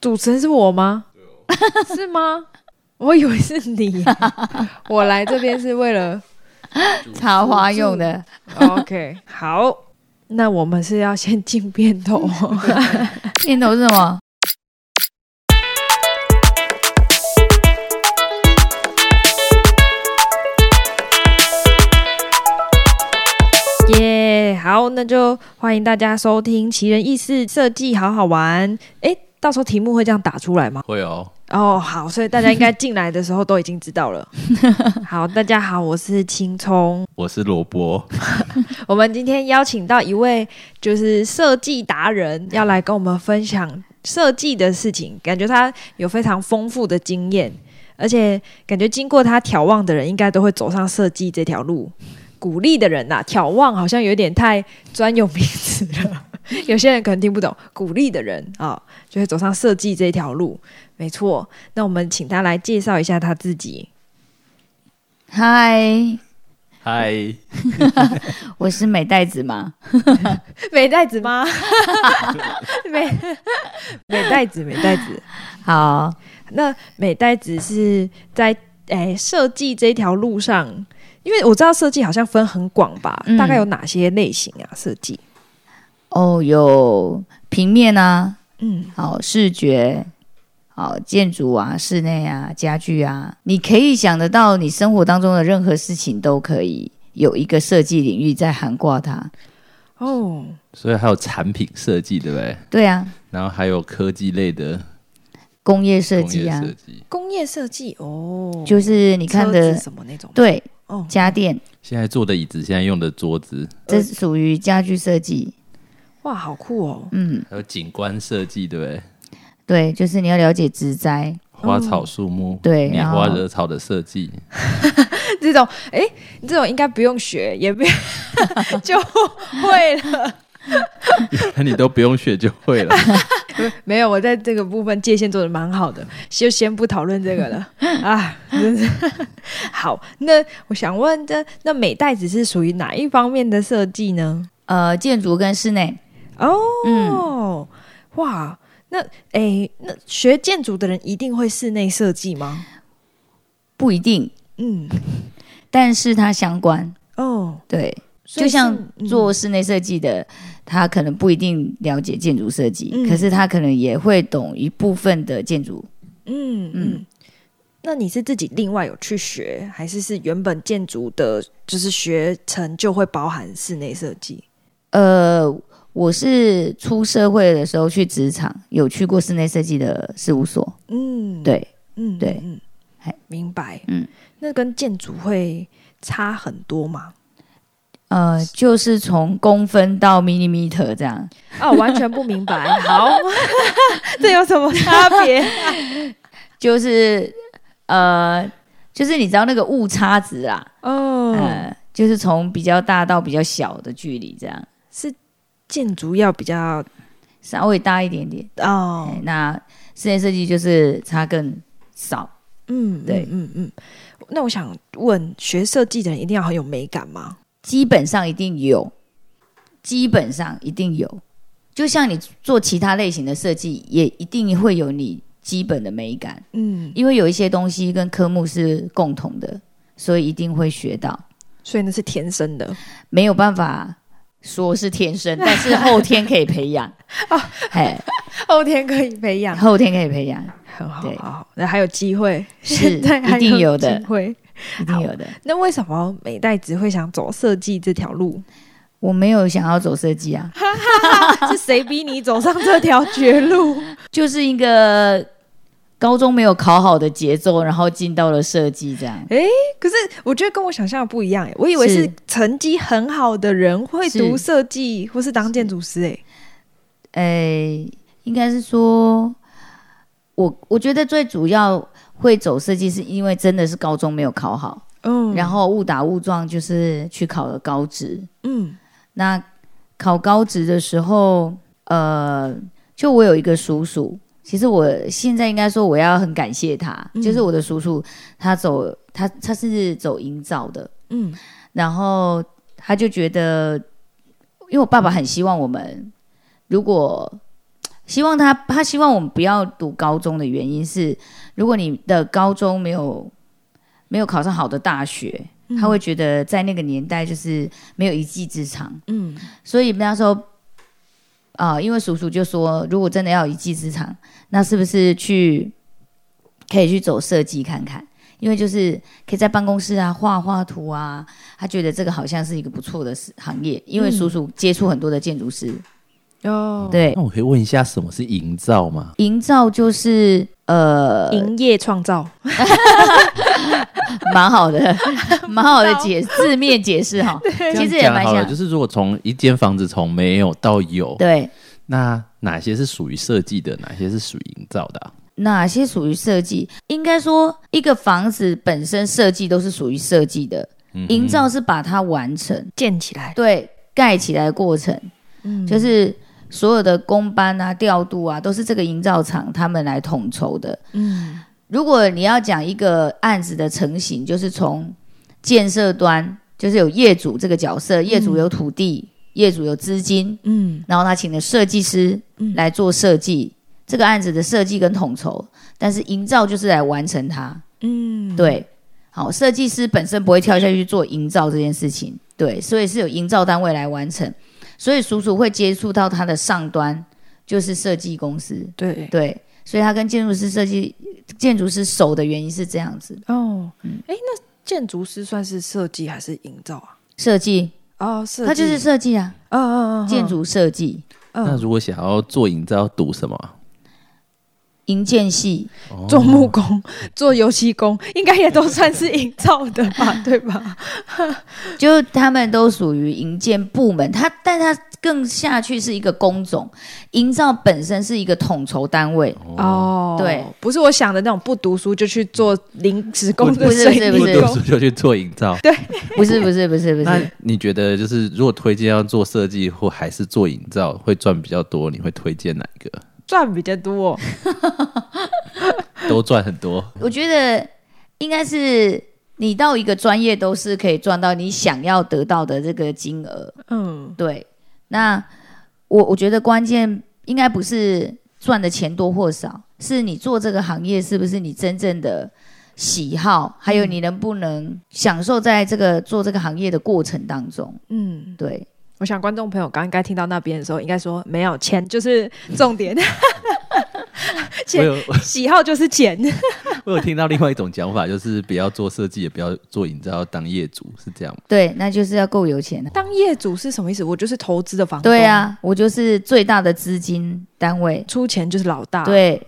主持人是我吗？是吗？我以为是你。我来这边是为了插花用的。OK，好，那我们是要先进片头。片头是什么？耶好，那就欢迎大家收听《奇人异事设计好好玩》。诶，到时候题目会这样打出来吗？会哦，哦，好，所以大家应该进来的时候都已经知道了。好，大家好，我是青葱。我是萝卜，我们今天邀请到一位就是设计达人，要来跟我们分享设计的事情。感觉他有非常丰富的经验，而且感觉经过他眺望的人，应该都会走上设计这条路。鼓励的人呐、眺望好像有点太专有名词了，有些人可能听不懂。鼓励的人啊、就会走上设计这条路。没错，那我们请他来介绍一下他自己。嗨，嗨，我是美袋子吗。美袋子吗？美美袋子，美袋子。好，那美袋子是在诶设计这条路上，因为我知道设计好像分很广吧，嗯大概有哪些类型啊？设计，哦，有平面啊，嗯，好视觉，好建筑啊，室内啊，家具啊，你可以想得到，你生活当中的任何事情都可以有一个设计领域在涵挂它。哦，所以还有产品设计，对不对？对啊，然后还有科技类的工业设计啊，工业设计。哦，就是你看的什么那种，，对哦，家电，现在坐的椅子，现在用的桌子，这是属于家具设计。哇，好酷哦，嗯，还有景观设计，对不对？对，就是你要了解植栽，花草树木，米对然后花惹草的设计，这种，哎，这种应该不用学，也不 就会了。你都不用学就会了。没有，我在这个部分界限做的蛮好的，就先不讨论这个了啊。真是好，那我想问，这那美袋子是属于哪一方面的设计呢？呃，建筑跟室内。哦，嗯哇，那诶，那学建筑的人一定会室内设计吗？不一定，嗯，但是它相关。哦，对，就像嗯做室内设计的，他可能不一定了解建筑设计，嗯可是他可能也会懂一部分的建筑。嗯嗯嗯。那你是自己另外有去学，还是是原本建筑的，就是学程就会包含室内设计？呃，我是出社会的时候去职场，有去过室内设计的事务所。嗯，对，嗯，对嗯嗨，明白。嗯，那跟建筑会差很多吗？呃，就是从公分到 millimeter 这样。哦，完全不明白。好，这有什么差别？就是呃，就是你知道那个误差值啊，哦，呃，就是从比较大到比较小的距离这样，是建筑要比较稍微大一点点。哦哎，那室内设计就是差更少。嗯，对嗯嗯嗯。那我想问，学设计的人一定要很有美感吗？基本上一定有，基本上一定有。就像你做其他类型的设计，也一定会有你基本的美感，嗯，因为有一些东西跟科目是共同的，所以一定会学到。所以那是天生的。没有办法说是天生，但是后天可以培养。嘿，后天可以培养，后天可以培养，很好，对好好。那还有机会，是 一定有的机会。一定有的。那为什么美代子会想走设计这条路？我没有想要走设计啊，是谁逼你走上这条绝路？就是一个高中没有考好的节奏，然后进到了设计这样。哎可是我觉得跟我想象的不一样哎，我以为是是成绩很好的人会读是设计或是当建筑师哎。诶，应该是说，我我觉得最主要会走设计，是因为真的是高中没有考好，嗯然后误打误撞就是去考了高职。嗯那考高职的时候，呃，就我有一个叔叔，其实我现在应该说我要很感谢他，嗯。就是我的叔叔，他走他他是走营造的，嗯。然后他就觉得，因为我爸爸很希望我们如果希望他他希望我们不要读高中的原因是，如果你的高中没有没有考上好的大学，他会觉得在那个年代就是没有一技之长。嗯。所以那时候啊、因为叔叔就说，如果真的要有一技之长，那是不是去可以去走设计看看？因为就是可以在办公室啊画画图啊，他觉得这个好像是一个不错的事行业。因为叔叔接触很多的建筑师，哦，对那，我可以问一下，什么是营造吗？营造就是呃，营业创造，蛮好的，蛮好的解字面解释哈。其实也蛮好就，是如果从一间房子从没有到有，对，那哪些是属于设计的，哪些是属于营造的啊、哪些属于设计？应该说，一个房子本身设计都是属于设计的，营造是把它完成，建起来，对，盖起来的过程，嗯，就是所有的工班啊、调度啊，都是这个营造厂他们来统筹的。嗯如果你要讲一个案子的成型，就是从建设端，就是有业主这个角色，业主有土地，业主有资金，嗯。然后他请了设计师嗯来做设计，这个案子的设计跟统筹，但是营造就是来完成它。嗯，对，好，设计师本身不会跳下去做营造这件事情，对，所以是有营造单位来完成，所以叔叔会接触到他的上端，就是设计公司，对，对，所以他跟建筑师设计建筑师熟的原因是这样子，哦，嗯。哎，那建筑师算是设计还是营造啊？设计，哦，设计，他就是设计啊，嗯嗯嗯，建筑设计，那嗯，如果想要做营造，要读什么啊？营建系，哦做木工、做油漆工，应该也都算是营造的吧，对吧？就他们都属于营建部门，他但他更下去是一个工种，营造本身是一个统筹单位，哦，对，不是我想的那种不读书就去做临时工的不是不是不是不读书就去做营造。对不是不是不是不是那是，你觉得，就是如果推荐要做设计或还是做营造，会赚比较多？你会推荐哪一个？赚比较多。都赚很多。我觉得应该是你到一个专业都是可以赚到你想要得到的这个金额。嗯对，那我我觉得关键应该不是赚的钱多或少，是你做这个行业是不是你真正的喜好，还有你能不能享受在这个做这个行业的过程当中。嗯，对，我想观众朋友刚应该听到那边的时候，应该说没有钱就是重点，我钱有喜好就是钱。我有听到另外一种讲法，就是不要做设计，也不要做营造，要当业主，是这样吗？对，那就是要够有钱啊。当业主是什么意思？我就是投资的房东，对，啊，我就是最大的资金单位。出钱就是老大，，对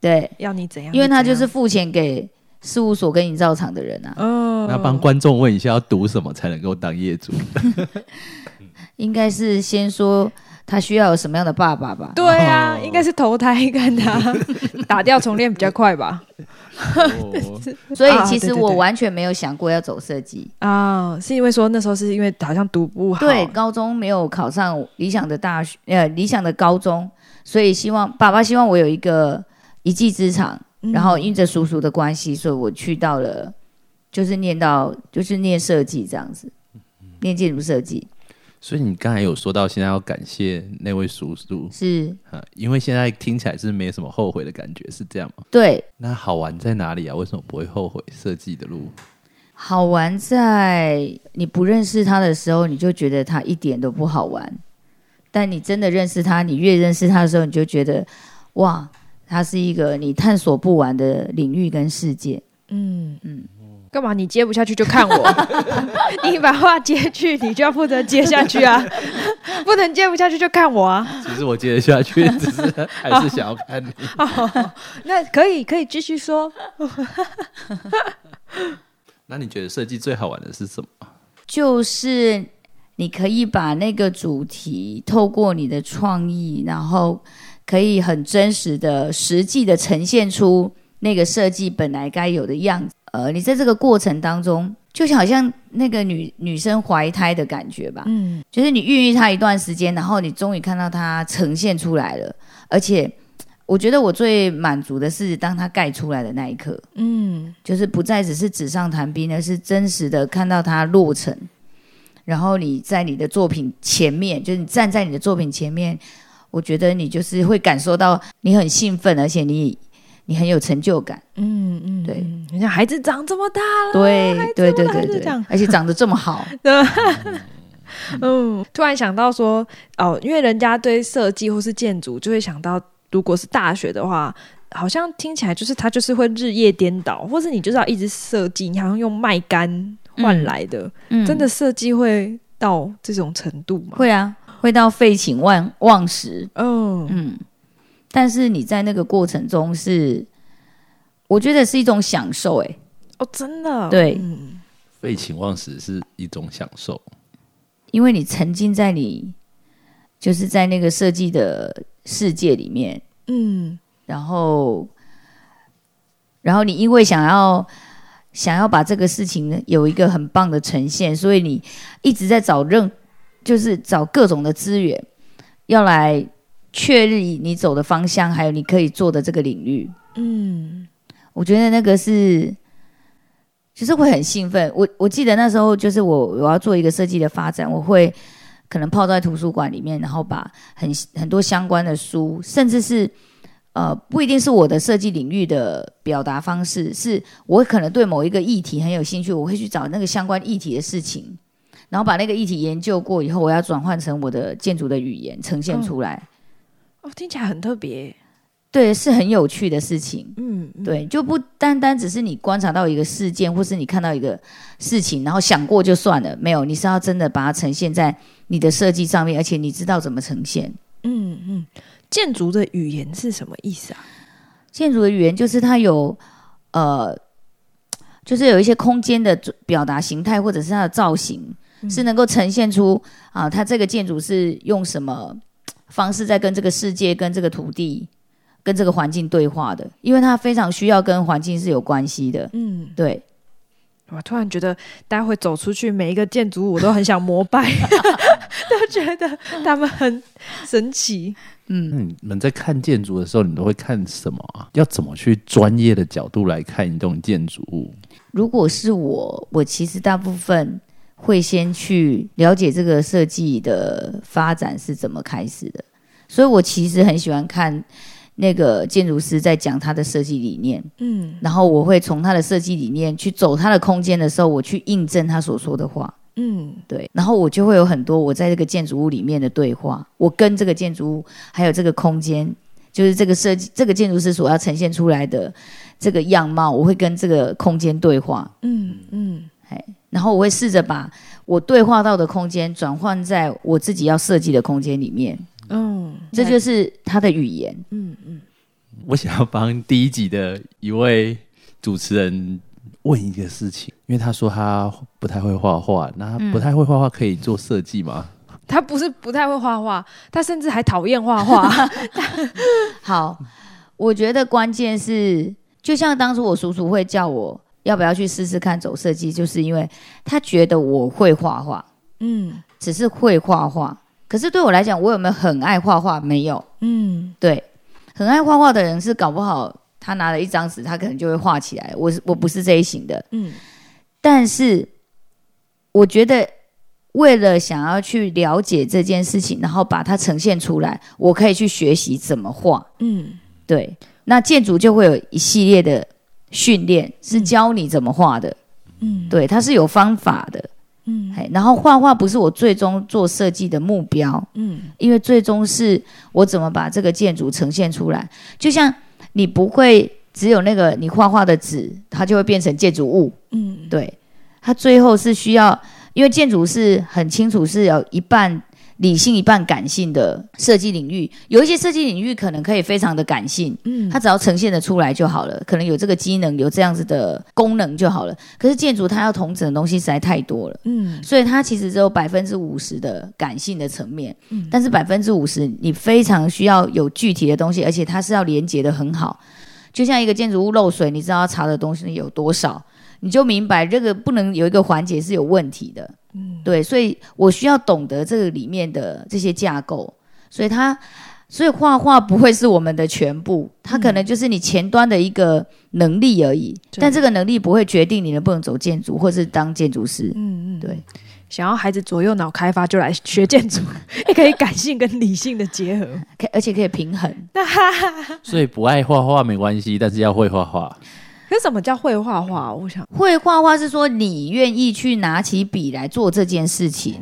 对，要你怎样？因为他就是付钱给事务所跟营造厂的人啊，嗯，那帮观众问一下，要读什么才能够当业主？应该是先说他需要有什么样的爸爸吧。对啊，应该是投胎看他 打掉重练比较快吧？哦。所以啊其实我完全没有想过要走设计。啊，是因为说那时候是因为好像读不好，对，高中没有考上理想的大学，呃，理想的高中，所以希望爸爸希望我有一个一技之长，嗯。然后因着叔叔的关系，所以我去到了，就是念到就是念设计这样子，念建筑设计所以你刚才有说到，现在要感谢那位叔叔是啊，因为现在听起来是没什么后悔的感觉，是这样吗？对。那好玩在哪里啊？为什么不会后悔设计的路？好玩在你不认识他的时候，你就觉得他一点都不好玩。但你真的认识他，你越认识他的时候，你就觉得哇，他是一个你探索不完的领域跟世界。嗯嗯，干嘛？你接不下去就看我，你把话接去，你就要负责接下去啊，不能接不下去就看我啊。其实我接得下去，只是还是想要看你。那可以可以继续说，那你觉得设计最好玩的是什么？就是你可以把那个主题透过你的创意，然后可以很真实的、实际的呈现出那个设计本来该有的样子。呃，你在这个过程当中，就好像那个女女生怀胎的感觉吧，嗯就是你孕育她一段时间，然后你终于看到她呈现出来了，而且我觉得我最满足的是当她盖出来的那一刻。嗯就是不再只是纸上谈兵，而是真实的看到她落成。然后你在你的作品前面，就是你站在你的作品前面，我觉得你就是会感受到你很兴奋，而且你你很有成就感。嗯嗯，对。嗯，你看孩子长这么大了，对对对对对而且长得这么好，嗯，突然想到说，哦，因为人家对设计或是建筑就会想到，如果是大学的话，好像听起来就是他就是会日夜颠倒，或是你就是要一直设计，你好像用麦秆换来的，嗯。真的设计会到这种程度吗？，会啊，会到废寝忘忘食。嗯。嗯，但是你在那个过程中是，我觉得是一种享受、欸。哦，真的，对嗯废寝忘食是一种享受。因为你沉浸在你就是在那个设计的世界里面，嗯然后，然后你因为想要想要把这个事情呢有一个很棒的呈现，所以你一直在找任就是找各种的资源，要来确认你走的方向，还有你可以做的这个领域。嗯我觉得那个是，就是会很兴奋。我我记得那时候就是我我要做一个设计的发展，我会可能泡在图书馆里面，然后把很很多相关的书，甚至是呃不一定是我的设计领域的表达方式，是我可能对某一个议题很有兴趣，我会去找那个相关议题的事情，然后把那个议题研究过以后，我要转换成我的建筑的语言呈现出来。哦，听起来很特别，对，是很有趣的事情。嗯，嗯，对，就不单单只是你观察到一个事件，或是你看到一个事情，然后想过就算了，没有，你是要真的把它呈现在你的设计上面，而且你知道怎么呈现。嗯嗯，建筑的语言是什么意思啊？建筑的语言就是它有呃，就是有一些空间的表达形态，或者是它的造型，是能够呈现出啊，它这个建筑是用什么方式在跟这个世界、跟这个土地、跟这个环境对话的，因为它非常需要跟环境是有关系的。嗯，对，我突然觉得，待会走出去每一个建筑物，我都很想膜拜，都觉得他们很神奇。嗯。那你们在看建筑的时候，你都会看什么啊？要怎么去专业的角度来看一栋建筑物？如果是我，我其实大部分会先去了解这个设计的发展是怎么开始的，所以我其实很喜欢看那个建筑师在讲他的设计理念，嗯。然后我会从他的设计理念去走他的空间的时候，我去印证他所说的话。嗯。对，然后我就会有很多我在这个建筑物里面的对话，我跟这个建筑物还有这个空间，就是这个设计这个建筑师所要呈现出来的这个样貌，我会跟这个空间对话，嗯嗯然后我会试着把我对话到的空间转换在我自己要设计的空间里面，嗯，这就是他的语言。嗯嗯我想要帮第一集的一位主持人问一个事情，因为他说他不太会画画，那他不太会画画可以做设计吗？他不是不太会画画，他甚至还讨厌画画。好，我觉得关键是，就像当初我叔叔会叫我要不要去试试看走设计，就是因为他觉得我会画画，嗯只是会画画。可是对我来讲，我有没有很爱画画？没有。嗯对，很爱画画的人是搞不好他拿了一张纸，他可能就会画起来。我是我不是这一型的，嗯但是我觉得为了想要去了解这件事情，然后把它呈现出来，我可以去学习怎么画。嗯对，那建筑就会有一系列的训练，是教你怎么画的。嗯对，它是有方法的。嗯嘿，然后画画不是我最终做设计的目标，嗯因为最终是我怎么把这个建筑呈现出来。就像你不会只有那个你画画的纸，它就会变成建筑物。嗯对，它最后是需要，因为建筑是很清楚是有一半理性一半感性的设计领域，有一些设计领域可能可以非常的感性，嗯，它只要呈现的出来就好了，可能有这个机能，有这样子的功能就好了。可是建筑它要同整的东西实在太多了。嗯所以它其实只有百分之五十的感性的层面，嗯但是百分之五十你非常需要有具体的东西，而且它是要连接的很好。就像一个建筑物漏水，你知道要查的东西有多少，你就明白这个不能有一个环节是有问题的。嗯对，所以我需要懂得这个里面的这些架构，所以它，所以画画不会是我们的全部，它可能就是你前端的一个能力而已，对但这个能力不会决定你能不能走建筑或是当建筑师。嗯嗯，对，想要孩子左右脑开发，就来学建筑，也可以感性跟理性的结合。可而且可以平衡。所以不爱画画没关系，但是要会画画。可是什么叫会画画？我想，会画画是说你愿意去拿起笔来做这件事情，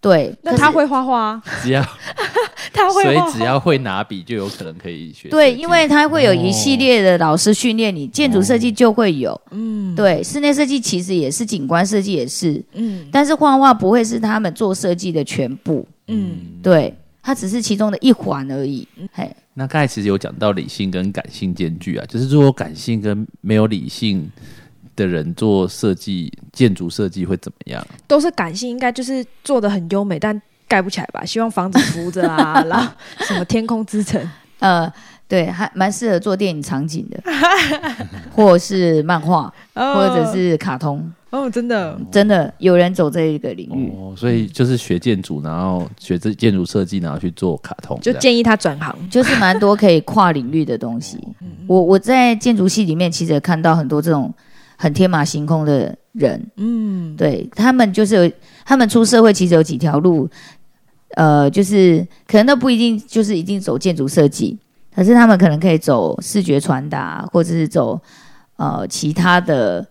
对。那他会画画啊，只要 他会所以。只要会拿笔，就有可能可以学。对，因为他会有一系列的老师训练你，建筑设计就会有，嗯。对，室内设计其实也是，景观设计也是，嗯。但是画画不会是他们做设计的全部，嗯，对，它只是其中的一环而已。嘿，那刚才其实有讲到理性跟感性兼具啊，就是如果感性跟没有理性的人做设计，建筑设计会怎么样？都是感性，应该就是做的很优美，但盖不起来吧？希望房子扶着啊，然后什么天空之城，呃，对，还蛮适合做电影场景的，或是漫画，或者是卡通，哦，真的，真的有人走这一个领域。哦，所以就是学建筑，然后学这建筑设计，然后去做卡通，就建议他转行。就是蛮多可以跨领域的东西。我我在建筑系里面其实也看到很多这种很天马行空的人，嗯，对他们就是有他们出社会其实有几条路，呃，就是可能都不一定就是一定走建筑设计，可是他们可能可以走视觉传达，或者是走呃其他的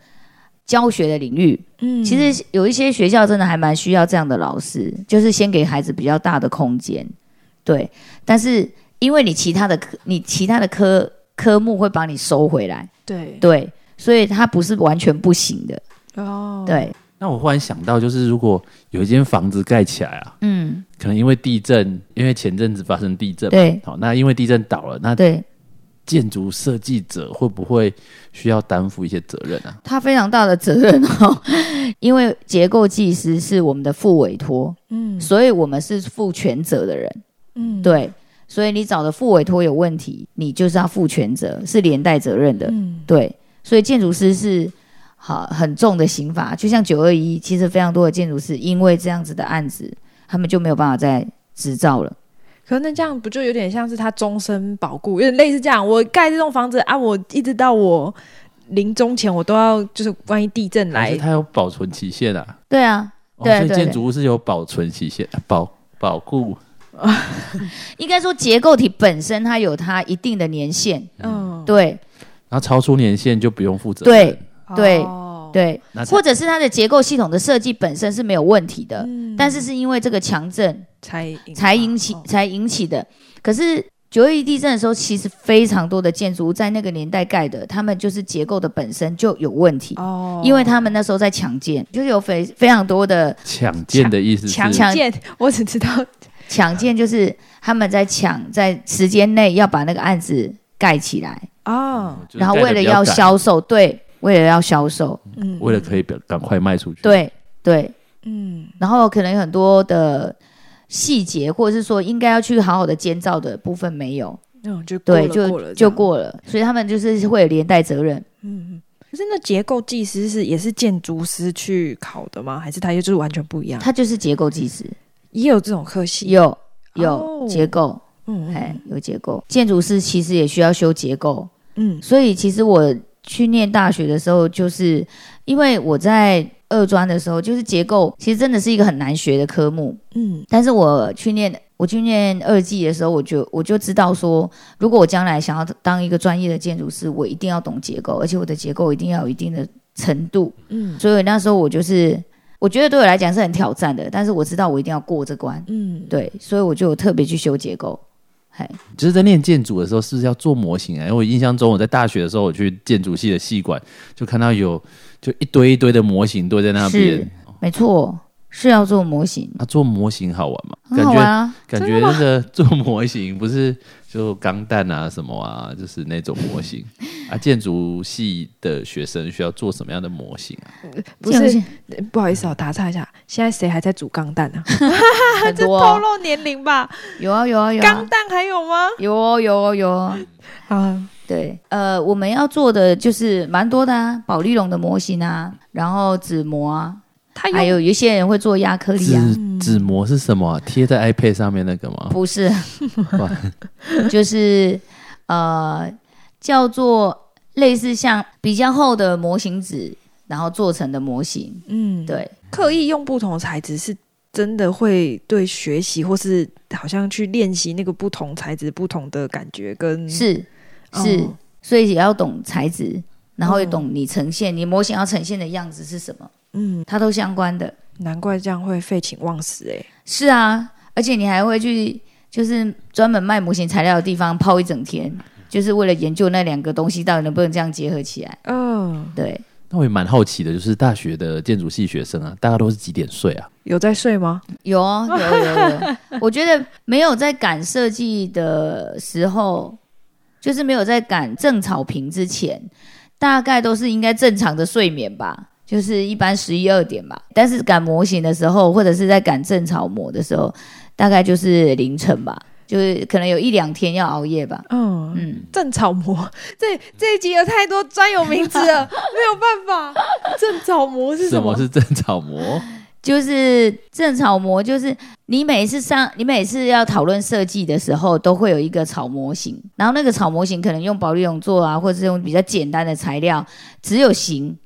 教学的领域。嗯。其实有一些学校真的还蛮需要这样的老师，就是先给孩子比较大的空间，对。但是因为你其他的科，你其他的科科目会把你收回来，对。对，所以它不是完全不行的，哦，对，那我忽然想到，就是如果有一间房子盖起来啊，嗯，可能因为地震，因为前阵子发生地震嘛，对。好，那因为地震倒了，那对，建筑设计者会不会需要担负一些责任啊？他非常大的责任哦，因为结构技师是我们的副委托，嗯所以我们是负全责的人，嗯，对。所以你找的副委托有问题，你就是要负全责，是连带责任的。嗯对，所以建筑师是好很重的刑罚，就像九二一，其实非常多的建筑师因为这样子的案子，他们就没有办法再执照了。可是那这样不就有点像是他终身保固，有点类似这样。我盖这栋房子啊，我一直到我临终前，我都要就是万一地震来，它有保存期限啊？对啊，哦、所以对对建筑物是有保存期限，啊 保保固 应该说结构体本身它有它一定的年限，嗯，对。然后超出年限就不用负责。对，对哦，对，或者是它的结构系统的设计本身是没有问题的，嗯。但是是因为这个强震才才引起哦。才引起的。可是九二一地震的时候，其实非常多的建筑物在那个年代盖的，他们就是结构的本身就有问题，哦，因为他们那时候在抢建，就是有非非常多的抢建的意思是。强强建，我只知道抢建，就是他们在抢在时间内要把那个案子盖起来，哦，然后为了要销售，对，为了要销售，嗯，为了可以赶赶快卖出去。，对对，嗯。然后可能有很多的细节，或者是说应该要去好好的监造的部分没有，嗯，就对，就就，过了，所以他们就是会有连带责任。嗯嗯。可是那结构技师是也是建筑师去考的吗？还是他就是完全不一样？他就是结构技师，也有这种科系，有哦有结构，嗯哎，有结构。建筑师其实也需要修结构，嗯所以其实我去念大学的时候，就是因为我在二专的时候，就是结构其实真的是一个很难学的科目。嗯但是我去念我去念二技的时候，我就我就知道说，如果我将来想要当一个专业的建筑师，我一定要懂结构，而且我的结构一定要有一定的程度。嗯所以那时候我就是，我觉得对我来讲是很挑战的，但是我知道我一定要过这关，嗯，对，所以我就特别去修结构。嘿，就是在念建筑的时候，是不是要做模型啊？因为我印象中，我在大学的时候，我去建筑系的系馆，就看到有就一堆一堆的模型堆在那边。没错，是要做模型，啊，做模型好玩吗？很感觉好玩啊。感觉那个 做模型不是就钢弹啊什么啊，就是那种模型 啊。建筑系的学生需要做什么样的模型啊？不是不好意思啊，打岔一下，现在谁还在煮钢弹啊？很多透哦、露年龄吧？有啊有啊有啊钢弹还有吗？有哦有哦有哦。啊，对，呃，我们要做的就是蛮多的啊，宝丽龙的模型啊，然后纸模啊，他还有有一些人会做亚克力啊，纸纸模是什么啊？贴在 iPad 上面那个吗？不是 哇，就是呃叫做类似像比较厚的模型纸，然后做成的模型。嗯，对，刻意用不同材质是真的会对学习或是好像去练习那个不同材质不同的感觉跟是是，哦所以也要懂材质，然后也嗯懂你呈现你模型要呈现的样子是什么，嗯，它都相关的。难怪这样会废寝忘食哎、是啊，而且你还会去就是专门卖模型材料的地方泡一整天，就是为了研究那两个东西到底能不能这样结合起来。嗯，对，那我也蛮好奇的，就是大学的建筑系学生啊，大家都是几点睡啊？有在睡吗？有啊有有有，我觉得没有在赶设计的时候，就是没有在赶正草坪之前，大概都是应该正常的睡眠吧，就是一般十一二点吧。但是赶模型的时候，或者是在赶正草模的时候，大概就是凌晨吧，就是可能有一两天要熬夜吧。嗯，嗯，正草模，这这一集有太多专有名词了，没有办法。正草模是什么？什么是正草模？就是正草模，就是你每次上，你每次要讨论设计的时候，都会有一个草模型，然后那个草模型可能用保利龙做啊，或者是用比较简单的材料，只有形，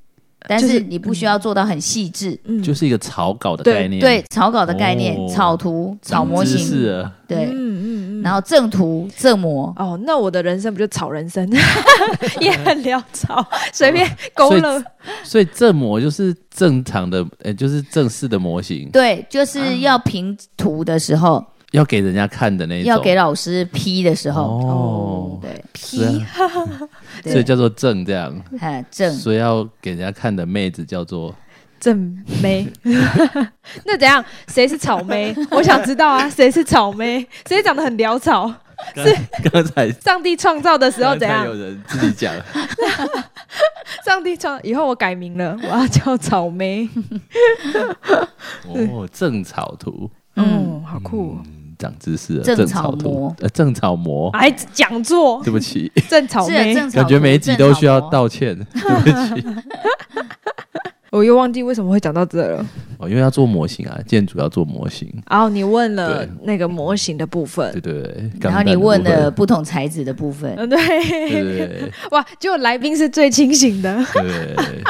但是是你不需要做到很细致。嗯。就是一个草稿的概念，对，草稿的概念、哦草图、草模型，了对，嗯嗯嗯。然后正图、正模，哦，那我的人生不就草人生，也很潦草，随便勾勒。所以正模就是正常的，呃，就是正式的模型，对，就是要平图的时候，要给人家看的那种，要给老师批的时候，哦，对，是啊对所以叫做正这样，哎，正所以要给人家看的妹子叫做正妹，那怎样？谁是草莓？我想知道啊，谁是草莓？谁长得很潦草？是刚才上帝创造的时候怎样有？人自己讲，上帝创以后我改名了，我要叫草莓。哦，正草图，嗯，好酷、哦。嗯长知识了，正草草模图，呃，正草模，哎，讲座 对不起，正草莓，感觉每一集都需要道歉，对不起，我又忘记为什么会讲到这了。哦，因为要做模型啊，建筑要做模型，然后你问了那个模型的部分对，对对，然后你问了不同材质的部分，嗯，对，对对对哇，结果来宾是最清醒的。对对对。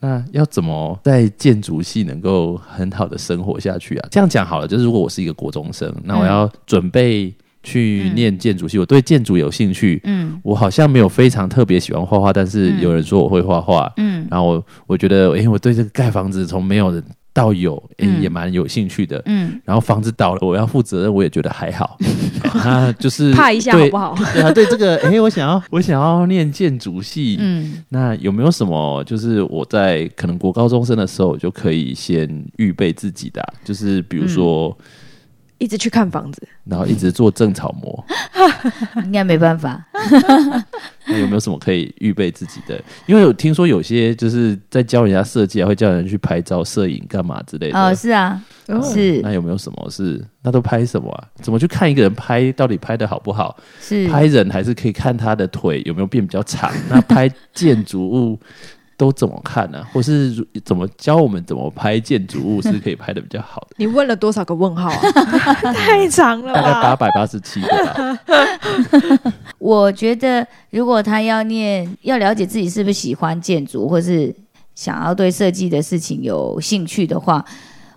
那要怎么在建筑系能够很好的生活下去啊？这样讲好了，就是如果我是一个国中生，那我要准备去念建筑系，我对建筑有兴趣，嗯。我好像没有非常特别喜欢画画，但是嗯。有人说我会画画，嗯。然后我我觉得，诶，我对这个盖房子从没有到有，也蛮有兴趣的。嗯，然后房子倒了，我要负责任，我也觉得还好。啊，就是 怕一下好对不好？对啊，对这个，诶，我想要我想要念建筑系，嗯那有没有什么就是我在可能国高中生的时候我就可以先预备自己的啊、就是比如说，一直去看房子，然后一直做正草模，应该没办法。那有没有什么可以预备自己的？因为有听说有些就是在教人家设计啊，会叫人去拍照、摄影干嘛之类的。哦，是啊，哦是那有没有什么是那都拍什么啊？怎么去看一个人拍到底拍的好不好？是拍人还是可以看他的腿有没有变比较长？那拍建筑物都怎么看呢、或是如怎么教我们怎么拍建筑物是可以拍的比较好的？你问了多少个问号啊？太长了大概八吧？百八十七个吧。我觉得，如果他要念，要了解自己是不是喜欢建筑，或是想要对设计的事情有兴趣的话，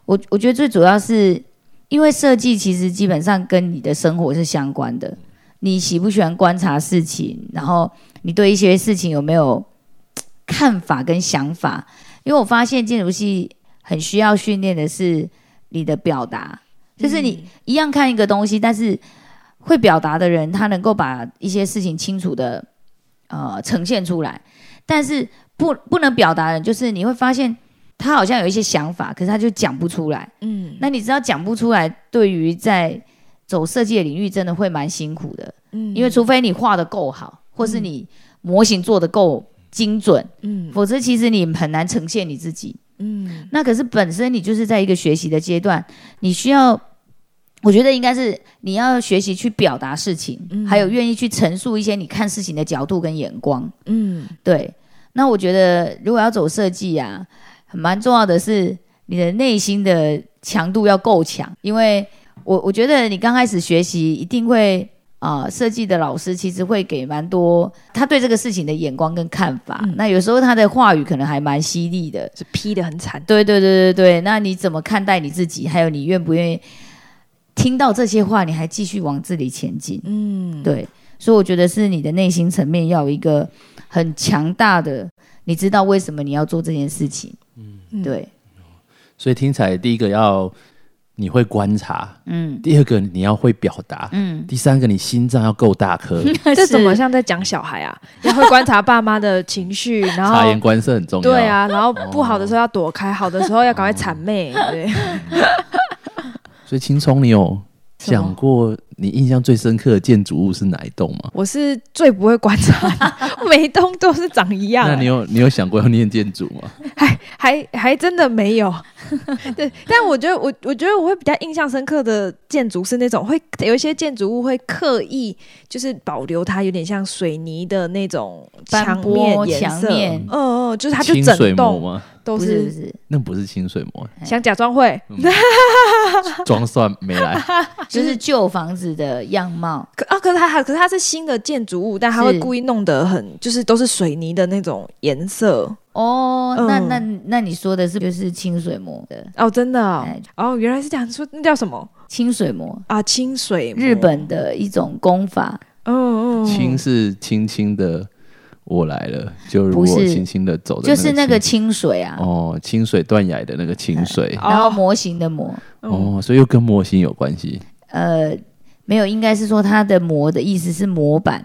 我我觉得最主要是因为设计其实基本上跟你的生活是相关的。你喜不喜欢观察事情，然后你对一些事情有没有嘖看法跟想法？因为我发现建筑系很需要训练的是你的表达，就是你一样看一个东西，但是会表达的人，他能够把一些事情清楚的呃呈现出来，但是不不能表达的人，就是你会发现他好像有一些想法，可是他就讲不出来。嗯。那你知道讲不出来，对于在走设计的领域，真的会蛮辛苦的，嗯。因为除非你画的够好，或是你模型做的够精准，嗯。否则其实你很难呈现你自己。嗯。那可是本身你就是在一个学习的阶段，你需要，我觉得应该是你要学习去表达事情，嗯。还有愿意去陈述一些你看事情的角度跟眼光。嗯。对，那我觉得如果要走设计啊，蛮重要的是你的内心的强度要够强，因为我我觉得你刚开始学习一定会啊、设计的老师其实会给蛮多他对这个事情的眼光跟看法。嗯那有时候他的话语可能还蛮犀利的。是批的很惨。对对对对对，那你怎么看待你自己？还有你愿不愿意听到这些话，你还继续往这里前进？嗯，对，所以我觉得是你的内心层面要有一个很强大的，你知道为什么你要做这件事情。嗯对，所以听起来第一个要你会观察，嗯第二个你要会表达，嗯，第三个你心脏要够大颗，这怎么像在讲小孩啊？要会观察爸妈的情绪，然后察言观色很重要。对，啊，然后不好的时候要躲开，好的时候要赶快谄媚。对，所以青葱，你有想过你印象最深刻的建筑物是哪一栋吗？我是最不会观察的，每一栋都是长一样、那你有你有想过要念建筑吗？还还还真的没有。对，但我觉得我我觉得我会比较印象深刻的建筑是那种会有一些建筑物会刻意就是保留它有点像水泥的那种墙面颜色，墙面嗯嗯，就是它就整栋吗？都不是不是。是，那不是清水膜，想假装会，装蒜没来。就是旧房子的样貌。可啊，可是它还可是它是新的建筑物，但它会故意弄得很就是都是水泥的那种颜色。哦，那嗯。那那你说的是就是清水膜的？哦，真的哦原来是这样说，那叫什么？清水膜，啊？清水日本，的一种功法。嗯嗯，清是轻轻的，我来了，就如果不是轻轻的走的，就是那个清水啊，哦，清水断崖的那个清水哦然后模型的模，嗯。哦，所以又跟模型有关系？呃，没有，应该是说它的模的意思是模板，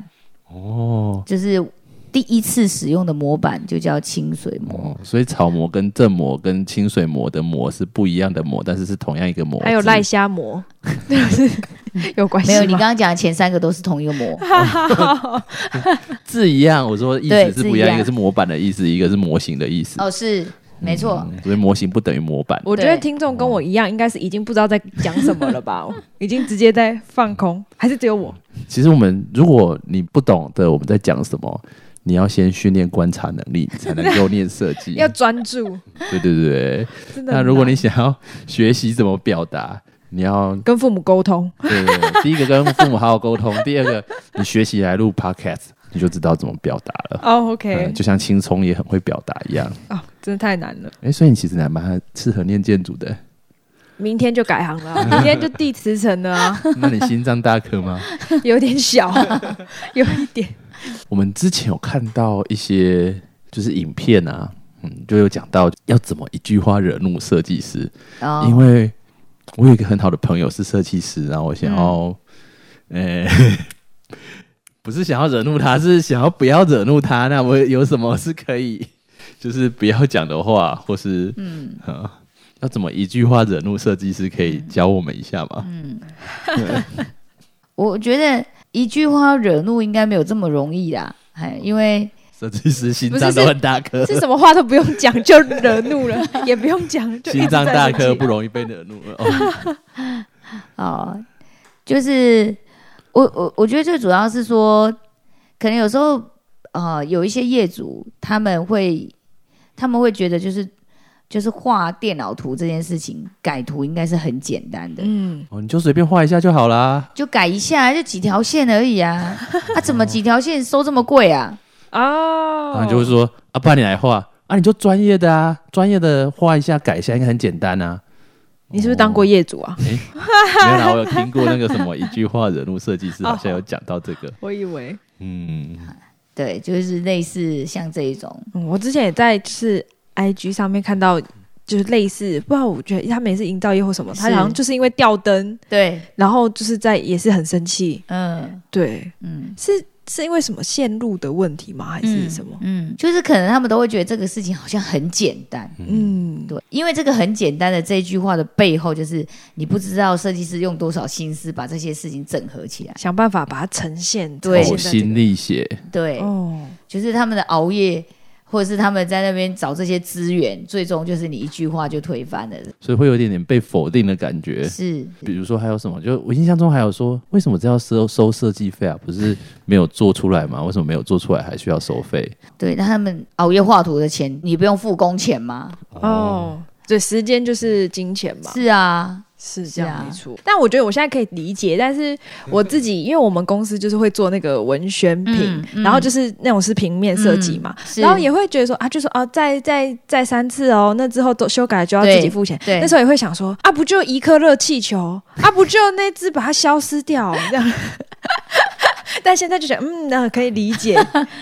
哦。就是第一次使用的模板就叫清水模。哦，所以草模跟正模跟清水模的模是不一样的模，但是是同样一个模字，还有赖虾膜，是 有关系没有，你刚刚讲的前三个都是同一个模。字一样，我说意思是不一样，一一个是模板的意思，一个是模型的意思。哦，是没错，嗯所以模型不等于模板。我觉得听众跟我一样，应该是已经不知道在讲什么了吧？已经直接在放空，还是只有我？其实我们如果你不懂得我们在讲什么，你要先训练观察能力，你才能够念设计。要专注，对对对。那如果你想要学习怎么表达，你要跟父母沟通，对对对，第一个跟父母好好沟通，第二个你学习来录 podcast，你就知道怎么表达了。哦，OK，嗯，就像青葱也很会表达一样。哦，真的太难了。哎，所以你其实还蛮适合念建筑的。明天就改行了啊，明天就递辞呈了啊，那你心脏大颗吗？有点小，有一点。我们之前有看到一些就是影片啊，嗯，就有讲到要怎么一句话惹怒设计师，哦因为我有一个很好的朋友是设计师，然后我想要，呃、不是想要惹怒他，是想要不要惹怒他。那我有什么是可以，就是不要讲的话，或是嗯啊，要怎么一句话惹怒设计师？可以教我们一下吗？嗯，我觉得一句话惹怒应该没有这么容易啦，哎，因为设计师心脏都很大颗，是什么话都不用讲就惹怒了，也不用讲就心脏大颗不容易被惹怒了。哦，哦，就是我我我觉得最主要是说，可能有时候呃有一些业主他们会他们会觉得就是就是画电脑图这件事情改图应该是很简单的，嗯，哦，你就随便画一下就好啦。就改一下就几条线而已啊，啊怎么几条线收这么贵啊？哦，然后就会说啊，不然你来画啊，你就专业的啊，专业的画一下改一下应该很简单啊。你是不是当过业主啊？没有啦，我有听过那个什么一句话人物设计师，好像有讲到这个。我以为，嗯，对，就是类似像这一种，嗯，我之前也在就是 IG 上面看到，就是类似，不知道我觉得他们也是营造业或什么，他好像就是因为吊灯，对，然后就是在也是很生气，嗯。对，嗯。是是因为什么线路的问题吗？还是什么？嗯，就是可能他们都会觉得这个事情好像很简单，嗯，对，因为这个很简单的这一句话的背后，就是你不知道设计师用多少心思把这些事情整合起来，想办法把它呈现，对呕心沥血，对，哦，就是他们的熬夜，或者是他们在那边找这些资源，最终就是你一句话就推翻了，所以会有一点点被否定的感觉。是，比如说还有什么？就我印象中还有说，为什么这要收收设计费啊？不是没有做出来吗？为什么没有做出来还需要收费？对，那他们熬夜画图的钱，你不用付工钱吗？哦，对，时间就是金钱嘛，是啊，是这样没错。但我觉得我现在可以理解，但是我自己因为我们公司就是会做那个文宣品，然后就是那种是平面设计嘛，是然后也会觉得说啊，就说啊，再再再三次哦，那之后都修改就要自己付钱。对那时候也会想说啊，不就一颗热气球啊，不就那只把它消失掉这样。但现在就觉得嗯，那可以理解，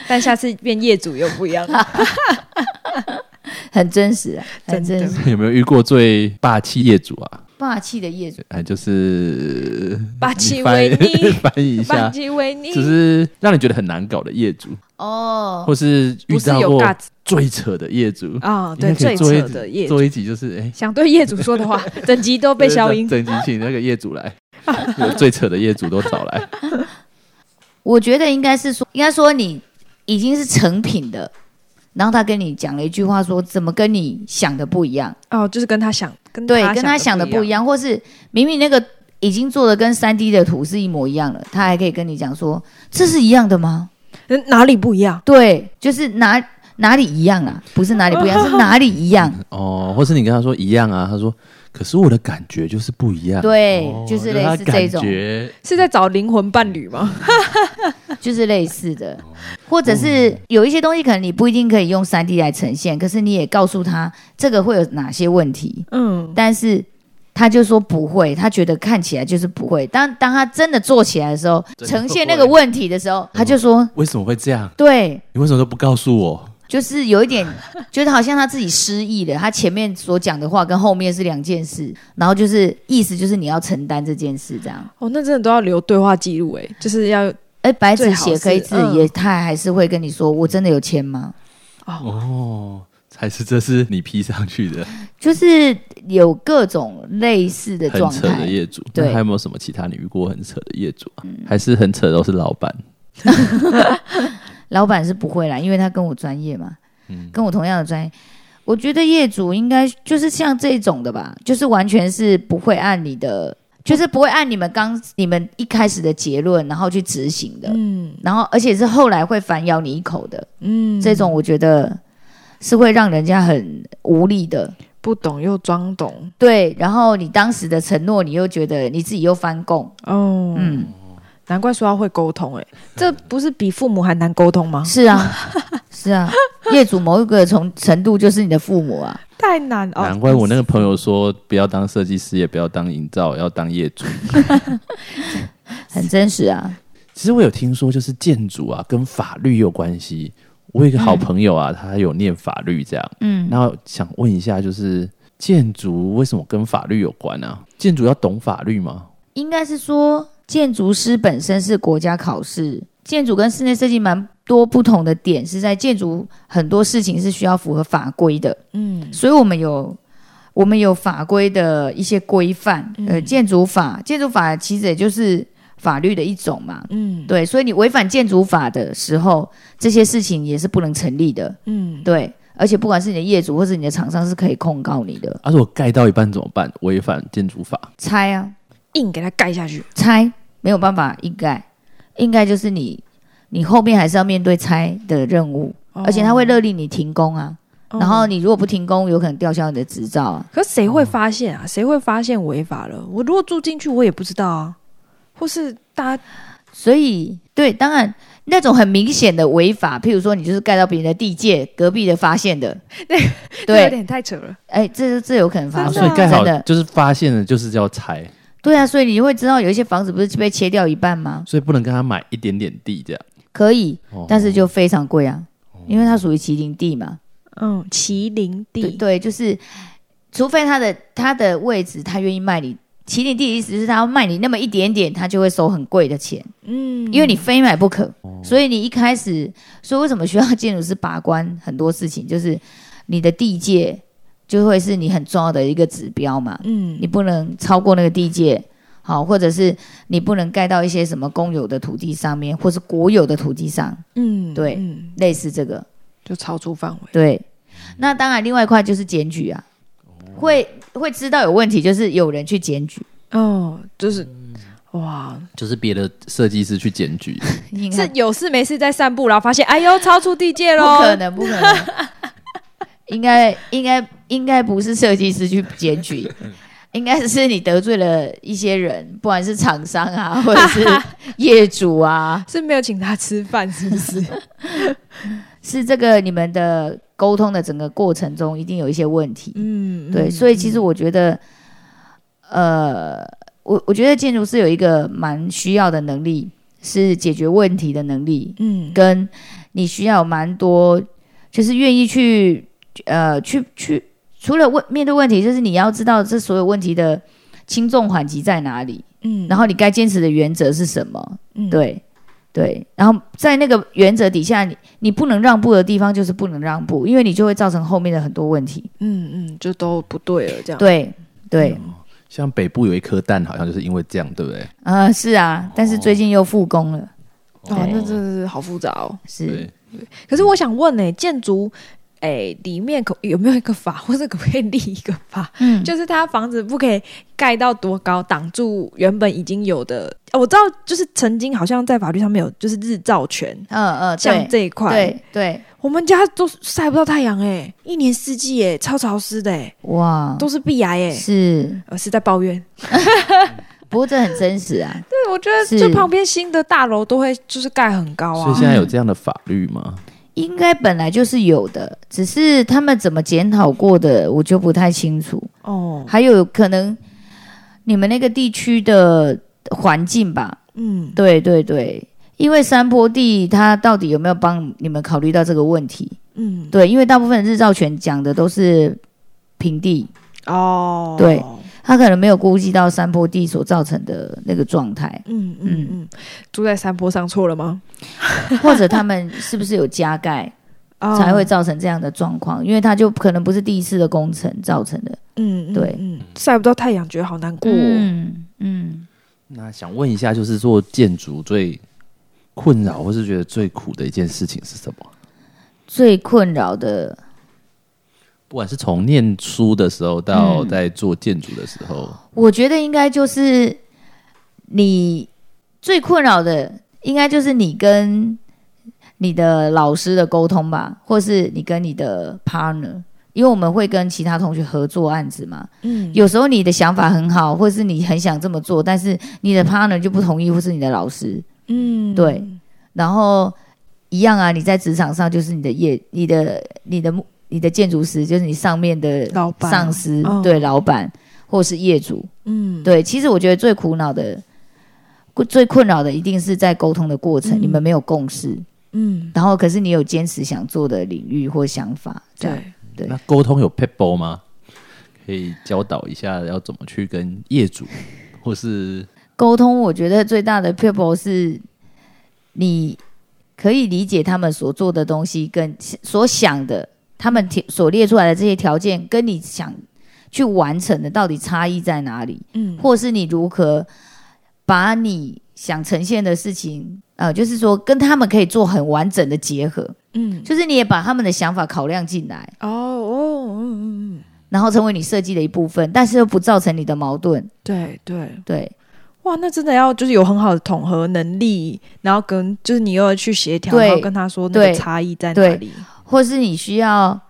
但下次变业主又不一样了。很真实啊，很真实。有没有遇过最霸气业主啊？霸气的业主，哎，就是 霸气维尼。翻译一巴下，基维尼。就是让你觉得很难搞的业主，哦。或，是遇到过最扯的业主。啊，应对，最扯的业主。做一集，就是哎，想对业主说的话，整集都被消音。整集请那个业主来，有最扯的业主都找来。我觉得应该是说，应该说你已经是成品的，然后他跟你讲了一句话说，怎么跟你想的不一样？哦，就是跟他想，跟对，跟他想的不一样。或是明明那个已经做的跟三 D 的图是一模一样了，他还可以跟你讲说这是一样的吗？嗯哪里不一样？对，就是哪哪里一样啊？不是哪里不一样，是哪里一样？哦，或是你跟他说一样啊，他说可是我的感觉就是不一样。对，哦就是类似这种，是在找灵魂伴侣吗？就是类似的，或者是有一些东西可能你不一定可以用三 D 来呈现，可是你也告诉他这个会有哪些问题，嗯，但是他就说不会，他觉得看起来就是不会。当当他真的做起来的时候，呈现那个问题的时候，他就说为什么会这样？对。你为什么都不告诉我？就是有一点，就是好像他自己失忆了。他前面所讲的话跟后面是两件事，然后就是意思就是你要承担这件事，这样。哦，那真的都要留对话记录，哎，就是要哎，白纸写黑字嗯也，他还是会跟你说，我真的有签吗？哦，哦，还是这是你 P 上去的 就是有各种类似的状很扯的。业主？对还有没有什么其他你遇过很扯的业主啊？还是很扯都是老板？老板是不会啦，因为他跟我专业嘛，嗯跟我同样的专业。我觉得业主应该就是像这种的吧，就是完全是不会按你的，就是不会按你们刚你们一开始的结论，然后去执行的。嗯然后而且是后来会反咬你一口的，嗯，这种我觉得是会让人家很无力的。不懂又装懂，对，然后你当时的承诺，你又觉得你自己又翻供，哦，嗯，难怪说要会沟通，哎，这不是比父母还难沟通吗？是啊，是啊，业主某一个从程度就是你的父母啊，太难哦，难怪我那个朋友说，不要当设计师，也不要当营造，要当业主。很真实啊，其实我有听说，就是建筑啊，跟法律有关系。我有一个好朋友啊，他有念法律这样，嗯，然后想问一下，就是建筑为什么跟法律有关啊？建筑要懂法律吗？应该是说建筑师本身是国家考试，建筑跟室内设计蛮多不同的点是在建筑很多事情是需要符合法规的，嗯。所以我们有我们有法规的一些规范，呃，建筑法，建筑法其实也就是法律的一种嘛，嗯。对，所以你违反建筑法的时候，这些事情也是不能成立的，嗯，对，而且不管是你的业主或是你的厂商是可以控告你的，啊，且我盖到一半怎么办？违反建筑法？拆啊，硬给它盖下去，拆没有办法硬盖，应该就是你你后面还是要面对拆的任务，而且他会勒令你停工啊，哦然后你如果不停工，有可能吊销你的执照啊。可谁会发现啊？谁会发现违法了？我如果住进去，我也不知道啊。或是大家所以，对，当然那种很明显的违法，譬如说你就是盖到别人的地界，隔壁的发现的，那有对，点太扯了。哎，这这有可能发啊，生，所以盖好的，就是发现的，就是要拆，对啊，所以你会知道有一些房子不是被切掉一半吗？所以不能跟他买一点点地这样。可以，哦但是就非常贵啊，因为它属于麒麟地嘛。嗯，麒麟地，对对，就是除非他的他的位置他愿意卖你。麒麟地的意思是他要卖你那么一点点，他就会收很贵的钱，嗯，因为你非买不可。哦所以你一开始，所以为什么需要建筑师把关很多事情，就是你的地界就会是你很重要的一个指标嘛，嗯。你不能超过那个地界，好，或者是你不能盖到一些什么公有的土地上面，或是国有的土地上，嗯对嗯，类似这个。就超出范围。对，那当然另外一块就是检举啊，会会知道有问题，就是有人去检举。哦，就是哇，就是别的设计师去检举，是有事没事在散步，然后发现哎呦超出地界喽不。可能，不可能。应该应该应该不是设计师去检举，应该是你得罪了一些人，不管是厂商啊，或者是业主啊，是没有请他吃饭，是不是？是这个你们的沟通的整个过程中一定有一些问题。嗯，对，嗯所以其实我觉得，呃，我我觉得建筑师有一个蛮需要的能力，是解决问题的能力，嗯跟你需要有蛮多，就是愿意去呃去去，除了问面对问题，就是你要知道这所有问题的轻重缓急在哪里，嗯然后你该坚持的原则是什么，嗯对。对，然后在那个原则底下，你你不能让步的地方就是不能让步，因为你就会造成后面的很多问题。嗯嗯，就都不对了，这样。对对，像北部有一颗蛋，好像就是因为这样，对不对？呃，是啊，但是最近又复工了，哦，对那真的是好复杂哦。是，可是我想问呢、建筑，哎、里面可有没有一个法，或者可不可以立一个法，嗯，就是他房子不可以盖到多高，挡住原本已经有的。哦我知道，就是曾经好像在法律上面有，就是日照权，嗯嗯，像这一块，对对，我们家都晒不到太阳哎、一年四季哎、超潮湿的哎、哇，都是壁癌哎、是，我是在抱怨。不过这很真实啊，对，我觉得是。就旁边新的大楼都会就是盖很高啊。所以现。在有这样的法律吗？应该本来就是有的，只是他们怎么检讨过的，我就不太清楚。哦，还有可能你们那个地区的环境吧，嗯，对对对，因为山坡地它到底有没有帮你们考虑到这个问题？嗯，对，因为大部分日照权讲的都是平地，哦，对他可能没有估计到山坡地所造成的那个状态，嗯嗯嗯，住在山坡上错了吗？或者他们是不是有加盖 哦才会造成这样的状况？因为他就可能不是第一次的工程造成的。嗯，嗯对嗯，晒不到太阳，觉得好难过哦。嗯嗯，那想问一下，就是做建筑最困扰或是觉得最苦的一件事情是什么？最困扰的，不管是从念书的时候到嗯在做建筑的时候，我觉得应该就是你最困扰的，应该就是你跟你的老师的沟通吧，或是你跟你的 partner。因为我们会跟其他同学合作案子嘛，嗯，有时候你的想法很好，或是你很想这么做，但是你的 partner 就不同意，或是你的老师，嗯，对。然后一样啊，你在职场上就是你的业、你的、你的、你的建筑师，就是你上面的老板。上司，哦对老板或是业主，嗯，对。其实我觉得最苦恼的、最困扰的，一定是在沟通的过程，嗯。你们没有共识，嗯，然后可是你有坚持想做的领域或想法，这样对，对那沟通有 p e b l 吗？可以教导一下要怎么去跟业主或是？沟通，我觉得最大的 people 是你可以理解他们所做的东西跟所想的，他们提所列出来的这些条件，跟你想去完成的到底差异在哪里，嗯，或是你如何把你想呈现的事情，呃，就是说跟他们可以做很完整的结合，嗯，就是你也把他们的想法考量进来，哦哦，嗯嗯嗯，然后成为你设计的一部分，但是又不造成你的矛盾，对对，对。哇，那真的要就是有很好的统合能力，然后跟就是你又要去协调，然后跟他说那对。个差异在哪对里，或是你需要，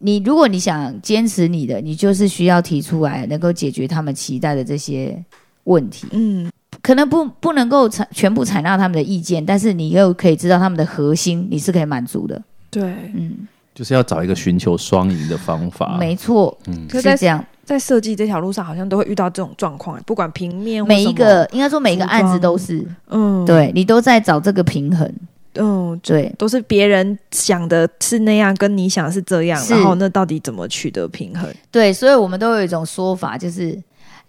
你如果你想坚持你的，你就是需要提出来，能够解决他们期待的这些问题。嗯可能不不能够采全部采纳他们的意见，但是你又可以知道他们的核心，你是可以满足的。对，嗯，就是要找一个寻求双赢的方法？没错，嗯，可是这样。在设计这条路上，好像都会遇到这种状况，不管平面每一个应该说每一个案子都是，嗯，对你都在找这个平衡。嗯，对，都是别人想的是那样，跟你想的是这样，是。然后那到底怎么取得平衡？对，所以我们都有一种说法，就是，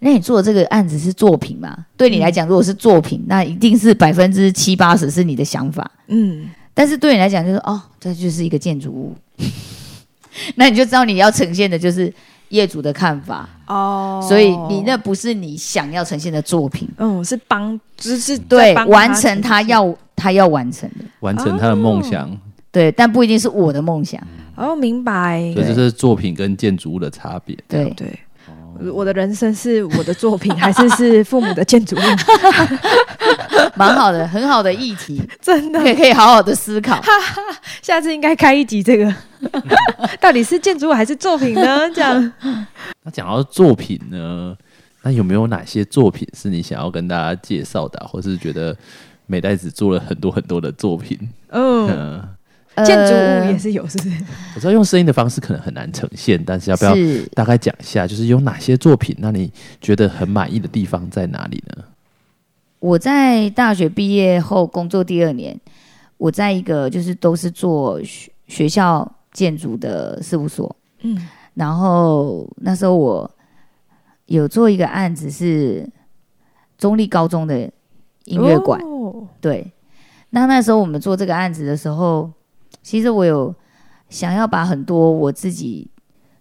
那你做的这个案子是作品嘛？对你来讲，如果是作品，那一定是百分之七八十是你的想法。嗯，但是对你来讲，就是哦，这就是一个建筑物，那你就知道你要呈现的就是业主的看法，哦。所以你那不是你想要呈现的作品，嗯是帮，就是对，完成他要他要完成的，完成他的梦想，对，但不一定是我的梦想，哦，明白，所以这是作品跟建筑物的差别。对，对，我的人生是我的作品，还是是父母的建筑物？蛮好的，很好的议题，真的。可，以可以好好的思考。下次应该开一集这个，到底是建筑物还是作品呢？这样，那讲到作品呢，那有没有哪些作品是你想要跟大家介绍的啊、或是觉得美代子做了很多很多的作品？嗯，嗯，建筑物也是有，是不是？我知道用声音的方式可能很难呈现，但是要不要大概讲一下，就是有哪些作品让你觉得很满意的地方在哪里呢？我在大学毕业后工作第二年，我在一个就是都是做学学校建筑的事务所，嗯。然后那时候我有做一个案子是中立高中的音乐馆，哦对。那那时候我们做这个案子的时候，其实我有想要把很多我自己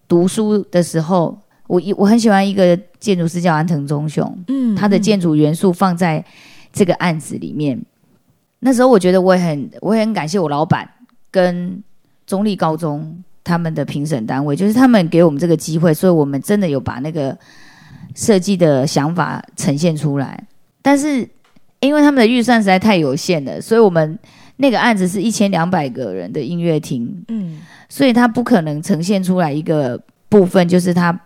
读书的时候，我一我很喜欢一个建筑师叫安藤忠雄，嗯他的建筑元素放在这个案子里面。那时候我觉得我也很我也很感谢我老板跟中立高中他们的评审单位，就是他们给我们这个机会，所以我们真的有把那个设计的想法呈现出来。但是因为他们的预算实在太有限了，所以我们那个案子是一千两百个人的音乐厅，嗯所以它不可能呈现出来一个部分，就是他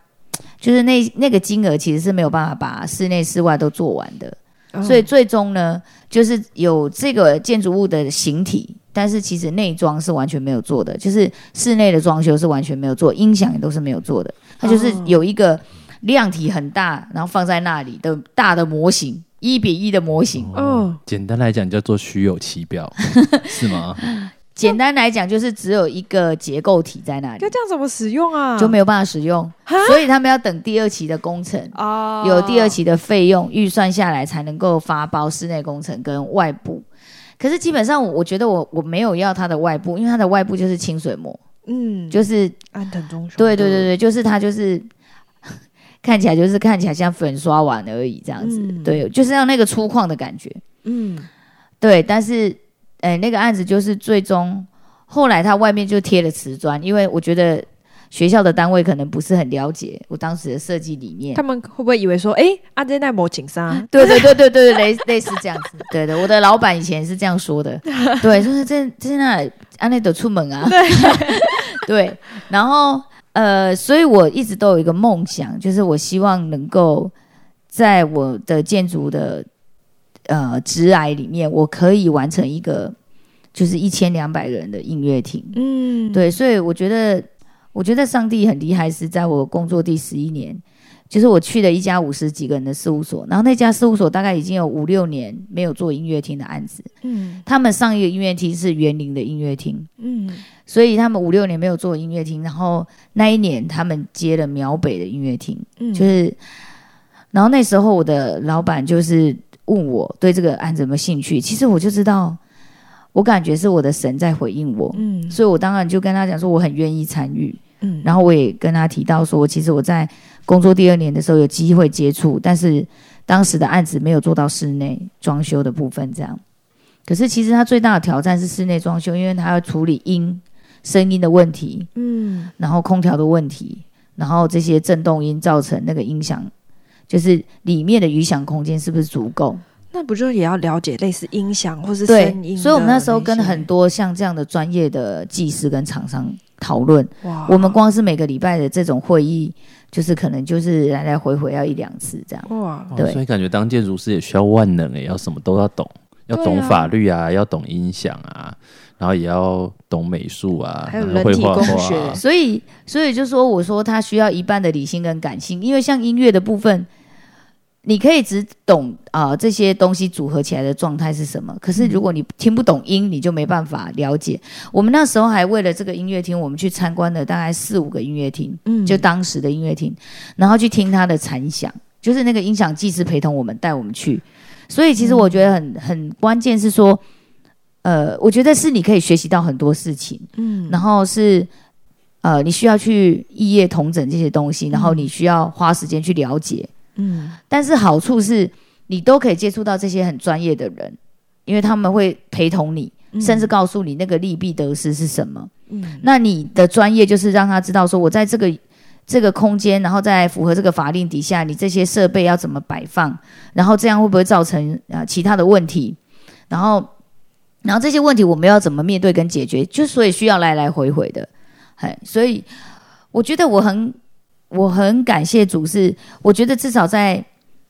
就是那那个金额其实是没有办法把室内室外都做完的。哦所以最终呢，就是有这个建筑物的形体，但是其实内装是完全没有做的，就是室内的装修是完全没有做，音响也都是没有做的。它就是哦有一个量体很大，然后放在那里的大的模型，一比一的模型。哦简单来讲叫做虚有其表，是吗？简单来讲，就是只有一个结构体在那里那，这样怎么使用啊？就没有办法使用，所以他们要等第二期的工程。哦，有第二期的费用预算下来，才能够发包室内工程跟外部。可是基本上我，觉得我我没有要它的外部，因为它的外部就是清水膜，嗯，就是安藤忠雄，对对对对，就是它就是看起来就是看起来像粉刷完而已这样子，嗯对，就是要那个粗犷的感觉，嗯对。但是，哎、那个案子就是最终后来他外面就贴了瓷砖，因为我觉得学校的单位可能不是很了解我当时的设计理念他，们会不会以为说，哎，阿珍在抹景沙？对对对对对，类类似这样子。对的，我的老板以前是这样说的。对，就是这这那安内德出门啊。对 对，然后呃，所以我一直都有一个梦想，就是我希望能够在我的建筑的呃职涯里面，我可以完成一个就是一千两百个人的音乐厅。嗯，对，所以我觉得，我觉得上帝很厉害，是在我工作第十一年，就是我去了一家五十几个人的事务所，然后那家事务所大概已经有五六年没有做音乐厅的案子，嗯。他们上一个音乐厅是园林的音乐厅，嗯所以他们五六年没有做音乐厅，然后那一年他们接了苗北的音乐厅，嗯，就是，然后那时候我的老板就是问我对这个案子有没有兴趣，其实我就知道，我感觉是我的神在回应我，嗯。所以我当然就跟他讲说我很愿意参与，嗯，然后我也跟他提到说，其实我在工作第二年的时候有机会接触，但是当时的案子没有做到室内装修的部分，这样。可是其实他最大的挑战是室内装修，因为他要处理音、声音的问题，嗯然后空调的问题，然后这些震动音造成那个音响，就是里面的余响空间是不是足够？那不就也要了解类似音响或是对声音？所以我们那时候跟很多像这样的专业的技师跟厂商讨论。哇，我们光是每个礼拜的这种会议，就是可能就是来来回回要一两次这样。哇，对哦所以感觉当建筑师也需要万能诶，要什么都要懂，要懂法律啊，要懂音响啊，然后也要懂美术啊，还有人体工学啊所以，所以就说我说他需要一半的理性跟感性，因为像音乐的部分，你可以只懂啊、这些东西组合起来的状态是什么，可是如果你听不懂音，你就没办法了解。我们那时候还为了这个音乐厅，我们去参观了大概四五个音乐厅，嗯就当时的音乐厅，然后去听他的残响，就是那个音响技师陪同我们带我们去。所以其实我觉得很很关键是说，呃，我觉得是你可以学习到很多事情，嗯然后是呃你需要去异业同整这些东西，然后你需要花时间去了解。嗯但是好处是你都可以接触到这些很专业的人，因为他们会陪同你，甚至告诉你那个利弊得失是什么。嗯那你的专业就是让他知道说，我在这个这个空间，然后在符合这个法令底下，你这些设备要怎么摆放，然后这样会不会造成啊其他的问题？然后，然后这些问题我们要怎么面对跟解决？就所以需要来来回回的，嘿，所以我觉得我很我很感谢主，是我觉得至少在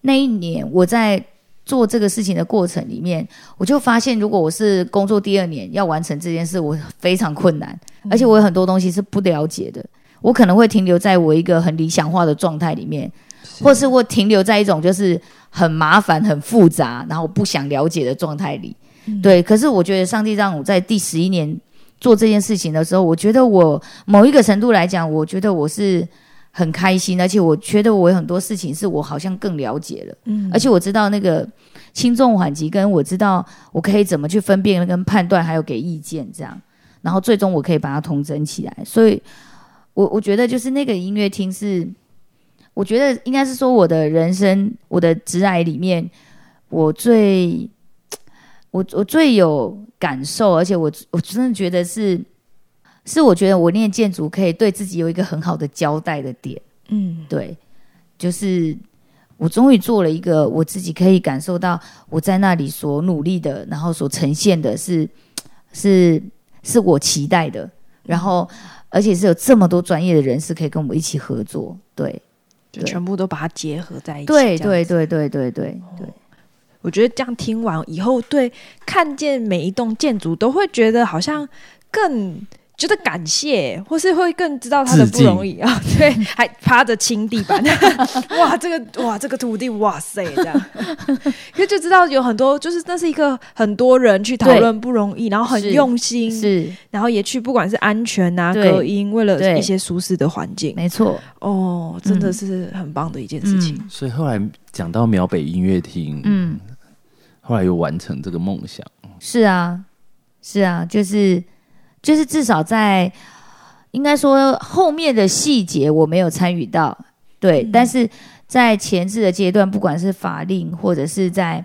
那一年我在做这个事情的过程里面，我就发现，如果我是工作第二年要完成这件事，我非常困难，而且我有很多东西是不了解的。我可能会停留在我一个很理想化的状态里面，或是我停留在一种就是很麻烦、很复杂，然后不想了解的状态里。对，可是我觉得上帝让我在第十一年做这件事情的时候，我觉得我某一个程度来讲，我觉得我是很开心，而且我觉得我有很多事情是我好像更了解了。嗯，而且我知道那个轻重缓急，跟我知道我可以怎么去分辨跟判断，还有给意见这样，然后最终我可以把它统整起来。所以。我我觉得就是那个音乐厅是，我觉得应该是说我的人生我的职癌里面，我最我我最有感受，而且我我真的觉得是，是我觉得我念建筑可以对自己有一个很好的交代的点，嗯，对，就是我终于做了一个我自己可以感受到我在那里所努力的，然后所呈现的是是是我期待的，然后。而且是有这么多专业的人士可以跟我们一起合作，对，就全部都把它结合在一起。对对对对对对对，我觉得这样听完以后，对看见每一栋建筑都会觉得好像更。觉得感谢，或是会更知道他的不容易。啊！对，还趴着亲地板，哇，这个哇，这个土地，哇塞，这样，因为就知道有很多，就是那是一个很多人去讨论不容易，然后很用心，是，然后也去不管是安全啊、隔音，为了一些舒适的环境，没错，哦，真的是很棒的一件事情。所以后来讲到苗北音乐厅，嗯，后来又完成这个梦想，是啊，是啊，就是。就是至少在，应该说后面的细节我没有参与到，对，但是在前置的阶段，不管是法令或者是在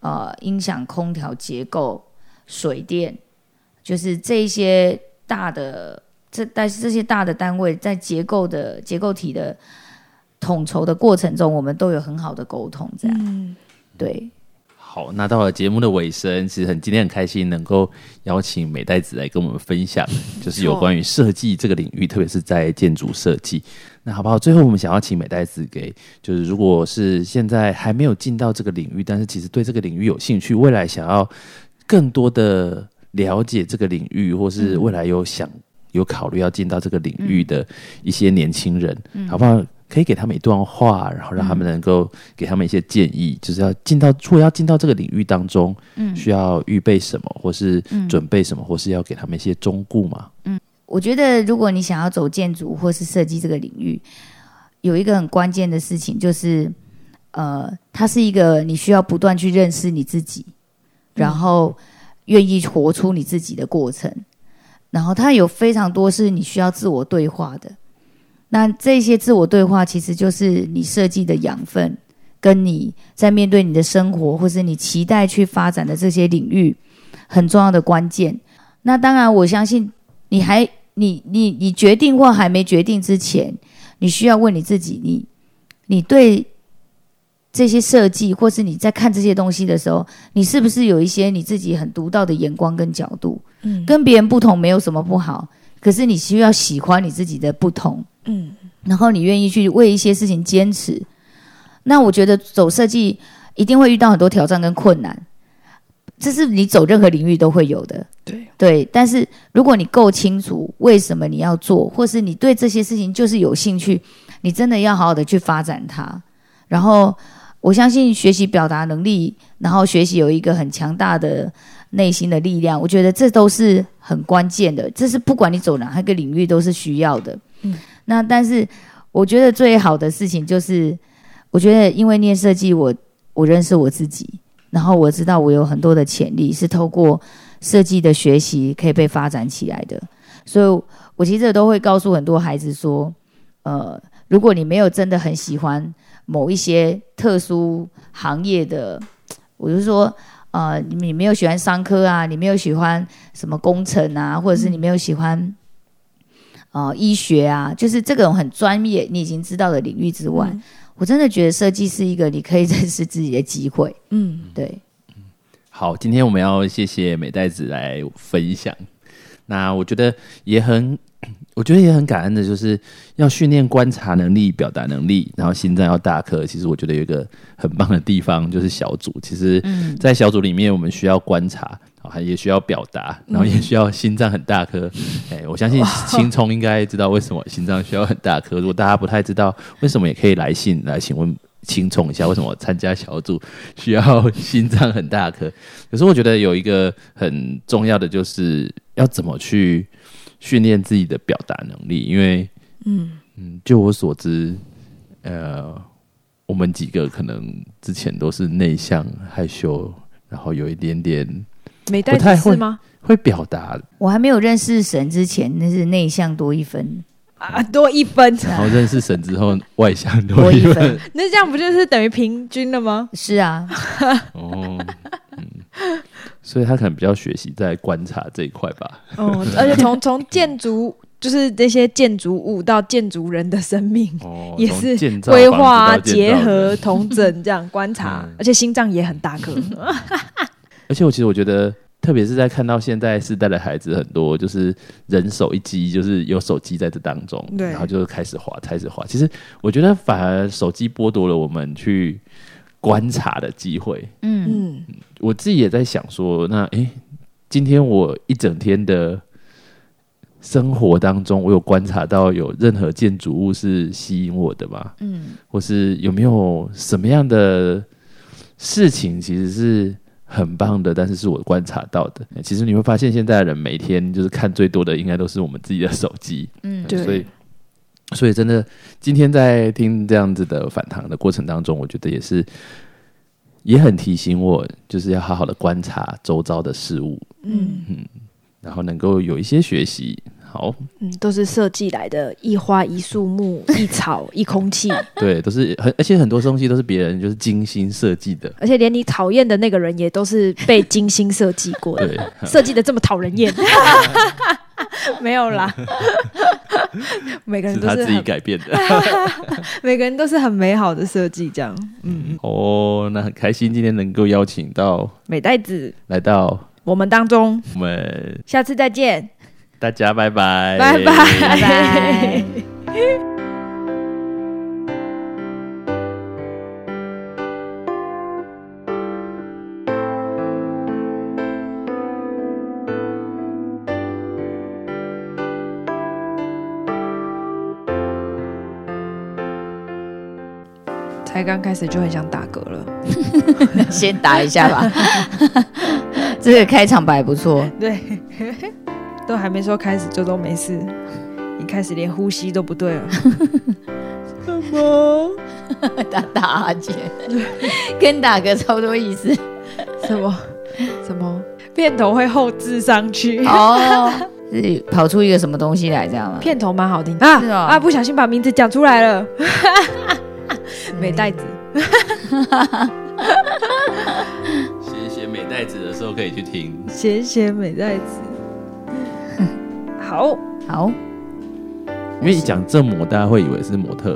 呃音响、空调结构、水电，就是这些大的这但是这些大的单位在结构的结构体的统筹的过程中，我们都有很好的沟通，这样，对。好，那到了节目的尾声，其实很今天很开心能够邀请美代子来跟我们分享，就是有关于设计这个领域，特别是在建筑设计。那好不好？最后我们想要请美代子给，就是如果是现在还没有进到这个领域，但是其实对这个领域有兴趣，未来想要更多的了解这个领域，或是未来有想有考虑要进到这个领域的一些年轻人，好不好？可以给他们一段话，然后让他们能够给他们一些建议，就是要进到，如果要进到这个领域当中，嗯，需要预备什么，或是准备什么，或是要给他们一些忠固嘛？嗯，我觉得如果你想要走建筑或是设计这个领域，有一个很关键的事情，就是呃，它是一个你需要不断去认识你自己，然后愿意活出你自己的过程，然后它有非常多是你需要自我对话的。那这些自我对话，其实就是你设计的养分，跟你在面对你的生活，或是你期待去发展的这些领域，很重要的关键。那当然，我相信你还你你你决定或还没决定之前，你需要问你自己：你你对这些设计，或是你在看这些东西的时候，你是不是有一些你自己很独到的眼光跟角度？嗯，跟别人不同没有什么不好，可是你需要喜欢你自己的不同。嗯，然后你愿意去为一些事情坚持，那我觉得走设计一定会遇到很多挑战跟困难，这是你走任何领域都会有的。对对，但是如果你够清楚为什么你要做，或是你对这些事情就是有兴趣，你真的要好好的去发展它。然后我相信学习表达能力，然后学习有一个很强大的内心的力量，我觉得这都是很关键的。这是不管你走哪一个领域都是需要的。嗯。那但是，我觉得最好的事情就是，我觉得因为念设计，我我认识我自己，然后我知道我有很多的潜力是透过设计的学习可以被发展起来的，所以我其实都会告诉很多孩子说，呃，如果你没有真的很喜欢某一些特殊行业的，我就说，呃，你没有喜欢商科啊，你没有喜欢什么工程啊，或者是你没有喜欢。哦医学啊，就是这种很专业你已经知道的领域之外，我真的觉得设计是一个你可以认识自己的机会。嗯，对，好，今天我们要谢谢美代子来分享。那我觉得也很，我觉得也很感恩的，就是要训练观察能力、表达能力，然后心脏要大颗。其实我觉得有一个很棒的地方，就是小组。其实，在小组里面，我们需要观察，还也需要表达，然后也需要心脏很大颗。哎，我相信青葱应该知道为什么心脏需要很大颗。如果大家不太知道为什么，也可以来信来请问。青葱一下，为什么参加小组 需要心脏很大颗？可是我觉得有一个很重要的，就是要怎么去训练自己的表达能力。因为，嗯嗯，就我所知，呃，我们几个可能之前都是内向、害羞，然后有一点点没带太会吗？会表达。我还没有认识神之前，那是内向多一分。啊，多一分。然后认识神之后，外向多一分。那这样不就是等于平均了吗？是啊。哦，嗯，所以他可能比较学习在观察这一块吧。哦，而且从从建筑，就是这些建筑物到建筑人的生命，也是规划、结合、同整这样观察，而且心脏也很大颗。而且我其实我觉得。特别是在看到现在世代的孩子很多，就是人手一机，就是有手机在这当中，对然后就开始滑，开始滑。其实我觉得反而手机剥夺了我们去观察的机会。嗯嗯，我自己也在想说，那诶，今天我一整天的生活当中，我有观察到有任何建筑物是吸引我的吗？嗯，或是有没有什么样的事情其实是？很棒的，但是是我观察到的。其实你会发现，现在的人每天就是看最多的，应该都是我们自己的手机。嗯，对。所以，所以真的，今天在听这样子的反弹的过程当中，我觉得也是，也很提醒我，就是要好好的观察周遭的事物。嗯嗯，然后能够有一些学习。好，嗯，都是设计来的，一花一树木 一草一空气，对，都是很，而且很多东西都是别人就是精心设计的，而且连你讨厌的那个人也都是被精心设计过的，设计的这么讨人厌，没有啦，每个人都是他自己改变的，每个人都是很美好的设计，这样，嗯，哦，那很开心今天能够邀请到美袋子。来到我们当中，我们下次再见。大家拜拜，拜拜拜拜。才刚开始就很想打嗝了，先打一下吧。这个开场白不错，对。都还没说开始就都没事，你开始连呼吸都不对了。什么？打打哈欠，跟打嗝差不多意思。什么？什么？片头会后置上去哦，是跑出一个什么东西来这样吗？片头蛮好听啊啊！不小心把名字讲出来了，美袋子。写写美袋子的时候可以去听，写写美袋子。好好，因为一讲正模，大家会以为是模特。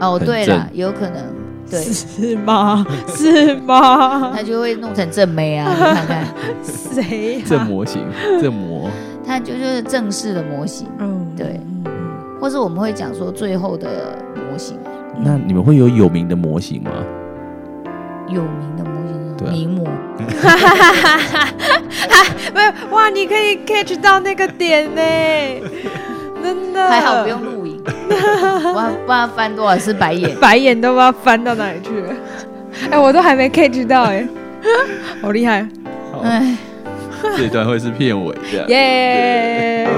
哦，对了，有可能，对，是吗？是吗？他就会弄成正妹啊！你看看谁？正模型，正模，他就是正式的模型。嗯，对，或是我们会讲说最后的模型。那你们会有有名的模型吗？有名的模型，名模。没有哇！你可以 catch 到那个点呢，真的还好不用录影，哇，不知道翻多少次白眼，白眼都不知道翻到哪里去了。哎，我都还没 catch 到哎，好厉害！哎，这段会是片尾，耶。